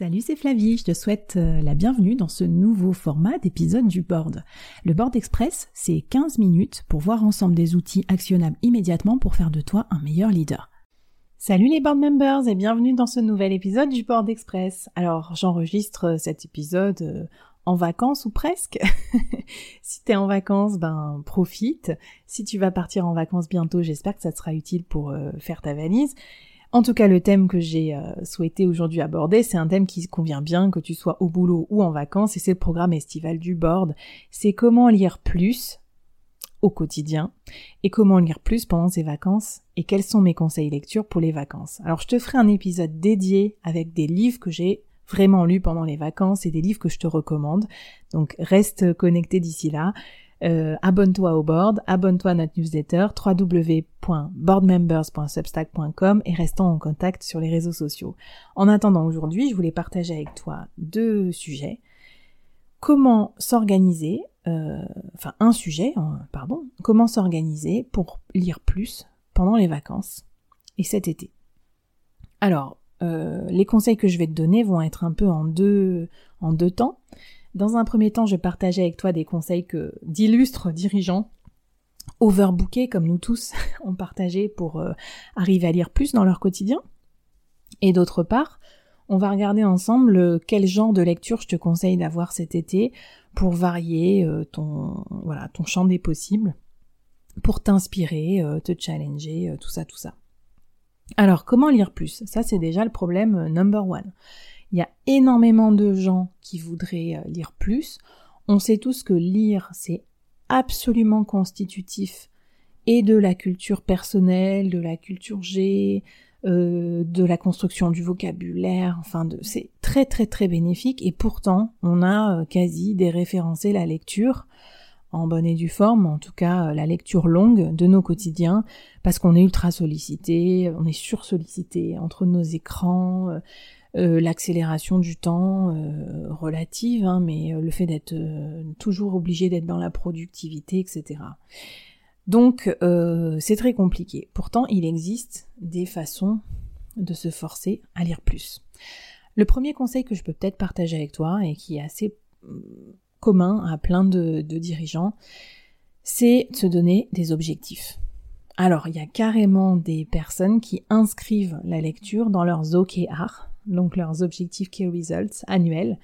Salut, c'est Flavie, je te souhaite euh, la bienvenue dans ce nouveau format d'épisode du board. Le board express, c'est 15 minutes pour voir ensemble des outils actionnables immédiatement pour faire de toi un meilleur leader. Salut les board members et bienvenue dans ce nouvel épisode du board express. Alors j'enregistre euh, cet épisode euh, en vacances ou presque. si t'es en vacances, ben profite. Si tu vas partir en vacances bientôt, j'espère que ça sera utile pour faire ta valise. En tout cas, le thème que j'ai euh, souhaité aujourd'hui aborder, c'est un thème qui convient bien, que tu sois au boulot ou en vacances, et c'est le programme estival du board. C'est comment lire plus au quotidien, et comment lire plus pendant ces vacances, et quels sont mes conseils lecture pour les vacances. Alors je te ferai un épisode dédié avec des livres que j'ai vraiment lus pendant les vacances et des livres que je te recommande. Donc reste connecté d'ici là. Euh, abonne-toi au board, abonne-toi à notre newsletter www.boardmembers.substack.com et restons en contact sur les réseaux sociaux. En attendant aujourd'hui, je voulais partager avec toi deux sujets. Comment s'organiser, euh, enfin un sujet, hein, pardon, comment s'organiser pour lire plus pendant les vacances et cet été. Alors, euh, les conseils que je vais te donner vont être un peu en deux, en deux temps. Dans un premier temps, je partageais avec toi des conseils que d'illustres dirigeants overbookés comme nous tous ont partagé pour euh, arriver à lire plus dans leur quotidien. Et d'autre part, on va regarder ensemble euh, quel genre de lecture je te conseille d'avoir cet été pour varier euh, ton voilà ton champ des possibles, pour t'inspirer, te challenger, tout ça, tout ça. Alors comment lire plus? Ça c'est déjà le problème number one. Il y a énormément de gens qui voudraient euh, lire plus. On sait tous que lire, c'est absolument constitutif et de la culture personnelle, de la culture G, euh, de la construction du vocabulaire, enfin de, c'est très très très bénéfique et pourtant on a euh, quasi déréférencé la lecture en bonne et due forme, en tout cas la lecture longue de nos quotidiens, parce qu'on est ultra sollicité, on est sursollicité entre nos écrans, euh, l'accélération du temps euh, relative, hein, mais euh, le fait d'être toujours obligé d'être dans la productivité, etc. Donc c'est très compliqué. Pourtant, il existe des façons de se forcer à lire plus. Le premier conseil que je peux peut-être partager avec toi et qui est assez commun à plein de, de dirigeants, c'est de se donner des objectifs. Alors, il y a carrément des personnes qui inscrivent la lecture dans leurs OKR, donc leurs objectifs Key Results annuels.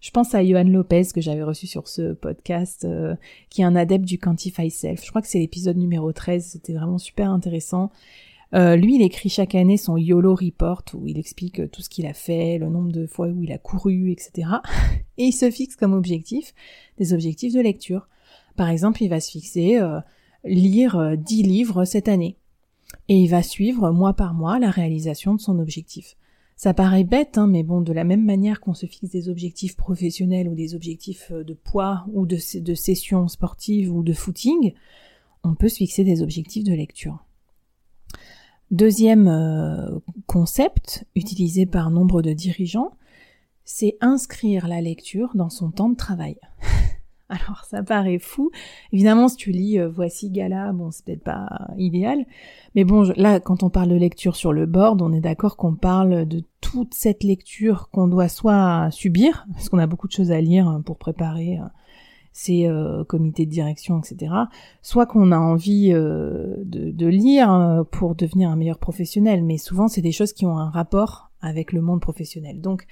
Je pense à Johan Lopez que j'avais reçu sur ce podcast, euh, qui est un adepte du Quantify Self. Je crois que c'est l'épisode numéro 13, c'était vraiment super intéressant. Euh, lui, il écrit chaque année son YOLO Report où il explique tout ce qu'il a fait, le nombre de fois où il a couru, etc. Et il se fixe comme objectif des objectifs de lecture. Par exemple, il va se fixer euh, lire 10 livres cette année. Et il va suivre mois par mois la réalisation de son objectif. Ça paraît bête, hein, mais bon, de la même manière qu'on se fixe des objectifs professionnels ou des objectifs euh, de poids ou de, de sessions sportives ou de footing, on peut se fixer des objectifs de lecture. Deuxième euh, concept utilisé par nombre de dirigeants, c'est inscrire la lecture dans son temps de travail. Alors ça paraît fou. Évidemment, si tu lis euh, Voici Gala, bon, c'est peut-être pas idéal. Mais bon, là, quand on parle de lecture sur le board, on est d'accord qu'on parle de toute cette lecture qu'on doit soit subir, parce qu'on a beaucoup de choses à lire hein, pour préparer euh, ces euh, comités de direction, etc. Soit qu'on a envie de, de, lire pour devenir un meilleur professionnel. Mais souvent, c'est des choses qui ont un rapport avec le monde professionnel. Donc,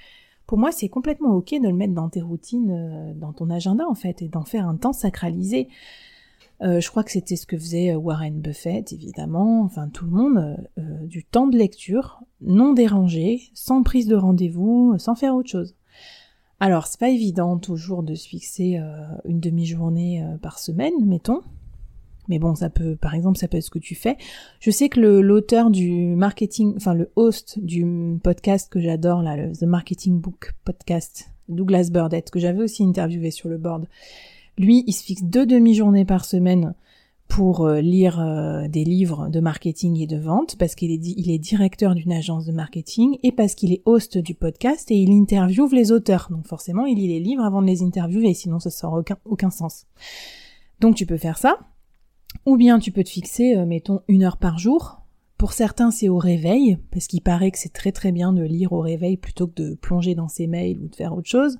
pour moi, c'est complètement ok de le mettre dans tes routines, euh, dans ton agenda en fait, et d'en faire un temps sacralisé. Euh, je crois que c'était ce que faisait euh, Warren Buffett, évidemment, enfin tout le monde, du temps de lecture, non dérangé, sans prise de rendez-vous, sans faire autre chose. Alors, c'est pas évident toujours de se fixer une demi-journée par semaine, mettons, mais bon, ça peut, par exemple, ça peut être ce que tu fais. Je sais que l'auteur du marketing, enfin le host du podcast que j'adore là, le The Marketing Book Podcast, Douglas Burdett, que j'avais aussi interviewé sur le board, lui, il se fixe deux demi-journées par semaine pour euh, lire euh, des livres de marketing et de vente, parce qu'il est, directeur d'une agence de marketing et parce qu'il est host du podcast et il interviewe les auteurs. Donc forcément, il lit les livres avant de les interviewer, sinon ça sort aucun, aucun sens. Donc tu peux faire ça. Ou bien tu peux te fixer, euh, mettons, une heure par jour Pour certains, c'est au réveil, parce qu'il paraît que c'est très très bien de lire au réveil plutôt que de plonger dans ses mails ou de faire autre chose.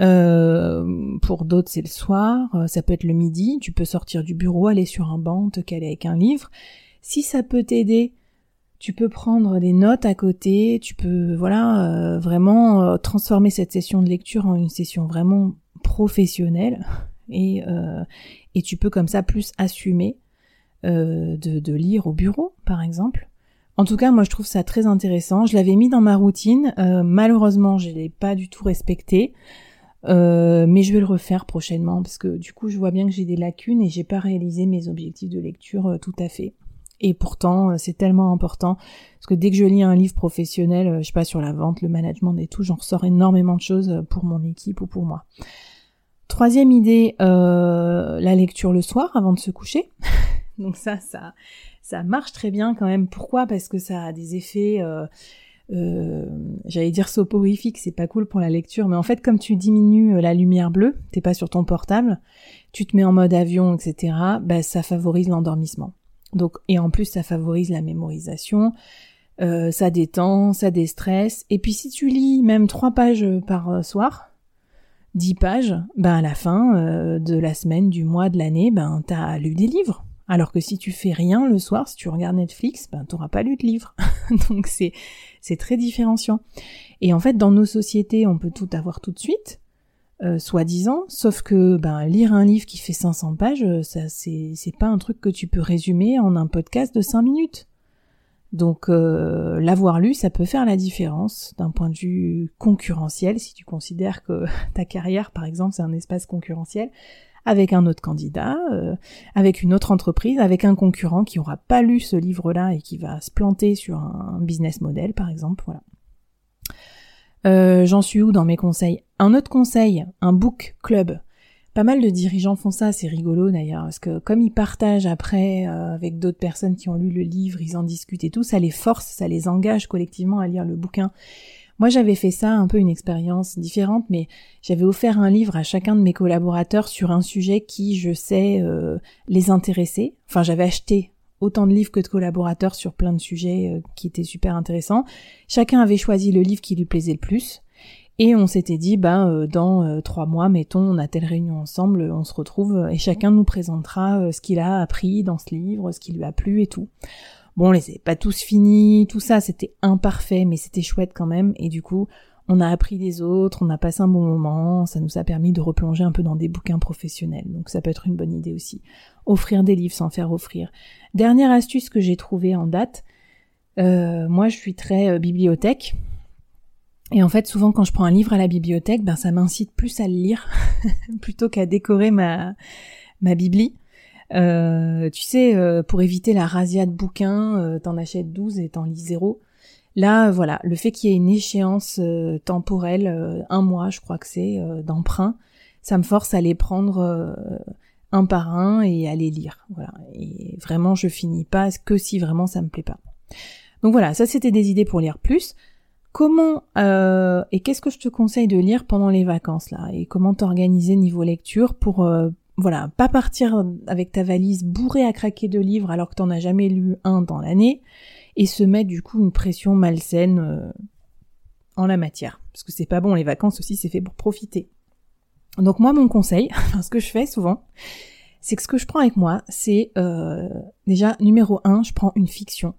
Euh, pour d'autres, c'est le soir, euh, ça peut être le midi, tu peux sortir du bureau, aller sur un banc, te caler avec un livre. Si ça peut t'aider, tu peux prendre des notes à côté, tu peux voilà vraiment transformer cette session de lecture en une session vraiment professionnelle et, et tu peux comme ça plus assumer de, de lire au bureau par exemple. En tout cas, moi je trouve ça très intéressant. Je l'avais mis dans ma routine. malheureusement, je l'ai pas du tout respecté. Euh, mais je vais le refaire prochainement parce que du coup je vois bien que j'ai des lacunes et j'ai pas réalisé mes objectifs de lecture euh, tout à fait. Et pourtant euh, c'est tellement important parce que dès que je lis un livre professionnel, je sais pas sur la vente, le management et tout, j'en ressors énormément de choses pour mon équipe ou pour moi. Troisième idée, la lecture le soir avant de se coucher. Donc ça, ça, ça marche très bien quand même. Pourquoi? Parce que ça a des effets euh, j'allais dire soporifique, c'est pas cool pour la lecture, mais en fait comme tu diminues euh, la lumière bleue, t'es pas sur ton portable, tu te mets en mode avion, etc. Bah ça favorise l'endormissement. Donc et en plus ça favorise la mémorisation, euh, ça détend, ça déstresse. Et puis si tu lis même trois pages par soir, dix pages, ben à la fin de la semaine, du mois, de l'année, ben t'as lu des livres. Alors que si tu fais rien le soir, si tu regardes Netflix, ben t'auras pas lu de livre. Donc c'est c'est très différenciant. Et en fait, dans nos sociétés, on peut tout avoir tout de suite, euh, soi-disant, sauf que ben lire un livre qui fait 500 pages, euh, ça c'est c'est pas un truc que tu peux résumer en un podcast de 5 minutes. Donc euh, l'avoir lu, ça peut faire la différence d'un point de vue concurrentiel, si tu considères que ta carrière, par exemple, c'est un espace concurrentiel, avec un autre candidat, euh, avec une autre entreprise, avec un concurrent qui aura pas lu ce livre-là et qui va se planter sur un business model, par exemple. Voilà. Euh, j'en suis où dans mes conseils? Un autre conseil, un book club. Pas mal de dirigeants font ça, c'est rigolo d'ailleurs, parce que comme ils partagent après euh, avec d'autres personnes qui ont lu le livre, ils en discutent et tout, ça les force, ça les engage collectivement à lire le bouquin. Moi, j'avais fait ça, un peu une expérience différente, mais j'avais offert un livre à chacun de mes collaborateurs sur un sujet qui, je sais, euh, les intéressait. Enfin, j'avais acheté autant de livres que de collaborateurs sur plein de sujets euh, qui étaient super intéressants. Chacun avait choisi le livre qui lui plaisait le plus. Et on s'était dit, euh, dans trois mois, mettons, on a telle réunion ensemble, on se retrouve et chacun nous présentera ce qu'il a appris dans ce livre, ce qui lui a plu et tout. Bon, on les avait pas tous finis, tout ça, c'était imparfait, mais c'était chouette quand même. Et du coup, on a appris des autres, on a passé un bon moment, ça nous a permis de replonger un peu dans des bouquins professionnels. Donc ça peut être une bonne idée aussi. Offrir des livres sans faire offrir. Dernière astuce que j'ai trouvée en date, euh, moi je suis très euh, bibliothèque. Et en fait, souvent quand je prends un livre à la bibliothèque, ben ça m'incite plus à le lire plutôt qu'à décorer ma ma bibli. Euh, tu sais, euh, pour éviter la razzia de bouquins, euh, t'en achètes 12 et t'en lis zéro. Là, voilà, le fait qu'il y ait une échéance temporelle, un mois, je crois que c'est, d'emprunt, ça me force à les prendre un par un et à les lire. Voilà. Et vraiment, je finis pas que si vraiment ça me plaît pas. Donc voilà, ça c'était des idées pour lire plus. Comment et qu'est-ce que je te conseille de lire pendant les vacances là? Et comment t'organiser niveau lecture pour voilà, pas partir avec ta valise bourrée à craquer de livres alors que t'en as jamais lu un dans l'année, et se mettre du coup une pression malsaine euh, en la matière. Parce que c'est pas bon, les vacances aussi c'est fait pour profiter. Donc moi mon conseil, ce que je fais souvent, c'est que ce que je prends avec moi, c'est euh, déjà numéro un, je prends une fiction.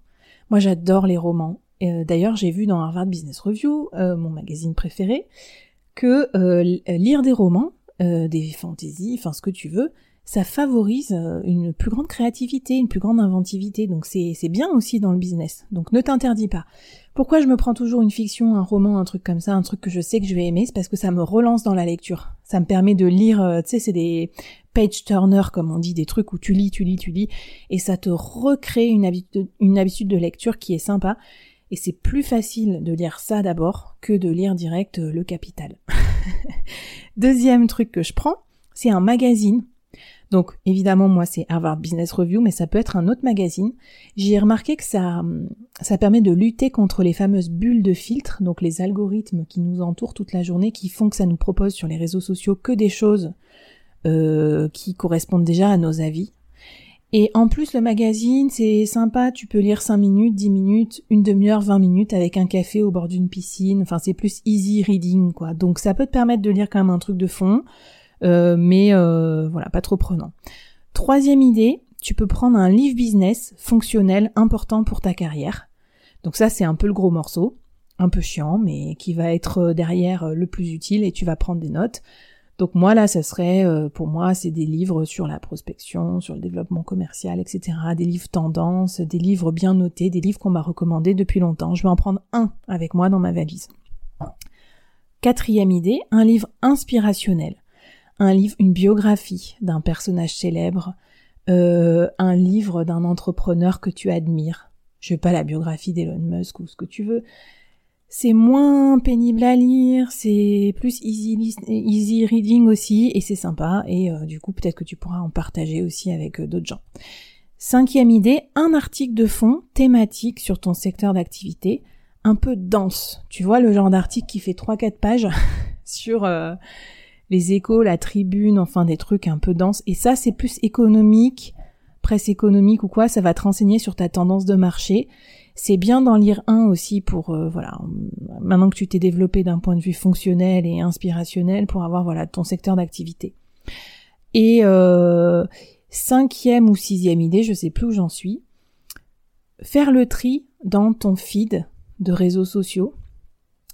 Moi j'adore les romans. Euh, d'ailleurs j'ai vu dans Harvard Business Review, mon magazine préféré, que lire des romans, euh, des fantaisies, enfin ce que tu veux, ça favorise euh, une plus grande créativité, une plus grande inventivité. Donc c'est bien aussi dans le business. Donc ne t'interdis pas. Pourquoi je me prends toujours une fiction, un roman, un truc comme ça, un truc que je sais que je vais aimer, c'est parce que ça me relance dans la lecture. Ça me permet de lire, euh, tu sais, c'est des page turner comme on dit, des trucs où tu lis, tu lis, tu lis, et ça te recrée une habitude, une habitude de lecture qui est sympa. Et c'est plus facile de lire ça d'abord que de lire direct le capital. Deuxième truc que je prends, c'est un magazine. Donc évidemment moi c'est Harvard Business Review, mais ça peut être un autre magazine. J'ai remarqué que ça, ça permet de lutter contre les fameuses bulles de filtre, donc les algorithmes qui nous entourent toute la journée, qui font que ça nous propose sur les réseaux sociaux que des choses euh, qui correspondent déjà à nos avis. Et en plus, le magazine, c'est sympa, tu peux lire 5 minutes, 10 minutes, une demi-heure, 20 minutes avec un café au bord d'une piscine. Enfin, c'est plus easy reading, quoi. Donc, ça peut te permettre de lire quand même un truc de fond, euh, mais euh, voilà, pas trop prenant. Troisième idée, tu peux prendre un livre business fonctionnel important pour ta carrière. Donc ça, c'est un peu le gros morceau, un peu chiant, mais qui va être euh, derrière le plus utile et tu vas prendre des notes. Donc moi là, ça serait, euh, pour moi, c'est des livres sur la prospection, sur le développement commercial, etc. Des livres tendances, des livres bien notés, des livres qu'on m'a recommandés depuis longtemps. Je vais en prendre un avec moi dans ma valise. Quatrième idée, un livre inspirationnel. Un livre, une biographie d'un personnage célèbre, euh, un livre d'un entrepreneur que tu admires. Je veux pas la biographie d'Elon Musk ou ce que tu veux, c'est moins pénible à lire, c'est plus easy, reading aussi, et c'est sympa, et euh, du coup peut-être que tu pourras en partager aussi avec euh, d'autres gens. Cinquième idée, un article de fond thématique sur ton secteur d'activité, un peu dense. Tu vois le genre d'article qui fait 3-4 pages sur euh, les échos, la tribune, enfin des trucs un peu denses, et ça c'est plus économique, presse économique ou quoi, ça va te renseigner sur ta tendance de marché. C'est bien d'en lire un aussi pour euh, voilà maintenant que tu t'es développé d'un point de vue fonctionnel et inspirationnel pour avoir voilà ton secteur d'activité. Et euh, cinquième ou sixième idée, je sais plus où j'en suis, faire le tri dans ton feed de réseaux sociaux,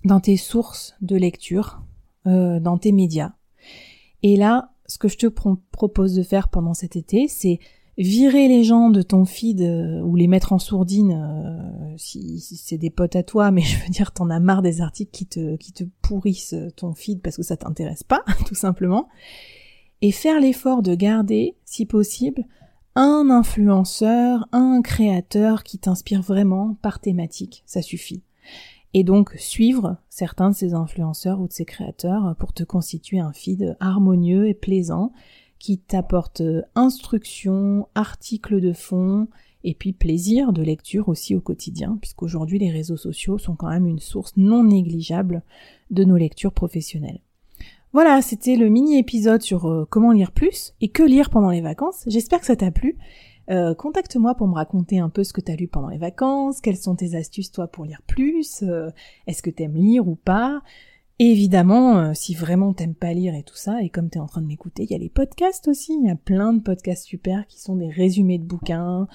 dans tes sources de lecture, euh, dans tes médias. Et là, ce que je te propose de faire pendant cet été, c'est virer les gens de ton feed euh, ou les mettre en sourdine euh, si, c'est des potes à toi, mais je veux dire t'en as marre des articles qui te qui te pourrissent ton feed parce que ça t'intéresse pas, tout simplement. Et faire l'effort de garder, si possible, un influenceur, un créateur qui t'inspire vraiment par thématique, ça suffit. Et donc suivre certains de ces influenceurs ou de ces créateurs pour te constituer un feed harmonieux et plaisant qui t'apporte euh, instruction, articles de fond, et puis plaisir de lecture aussi au quotidien, puisqu'aujourd'hui les réseaux sociaux sont quand même une source non négligeable de nos lectures professionnelles. Voilà, c'était le mini épisode sur euh, comment lire plus et que lire pendant les vacances. J'espère que ça t'a plu. Euh, contacte-moi pour me raconter un peu ce que t'as lu pendant les vacances, quelles sont tes astuces toi pour lire plus, est-ce que t'aimes lire ou pas, évidemment, euh, si vraiment t'aimes pas lire et tout ça, et comme t'es en train de m'écouter, il y a les podcasts aussi. Il y a plein de podcasts super qui sont des résumés de bouquins,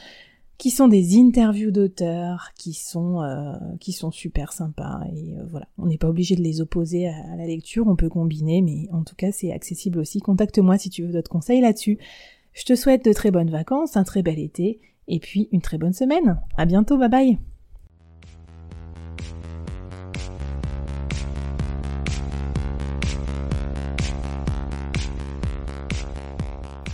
qui sont des interviews d'auteurs, qui sont euh, qui sont super sympas. Et euh, voilà, on n'est pas obligé de les opposer à, la lecture, on peut combiner, mais en tout cas c'est accessible aussi. Contacte-moi si tu veux d'autres conseils là-dessus. Je te souhaite de très bonnes vacances, un très bel été, et puis une très bonne semaine. À bientôt, bye bye.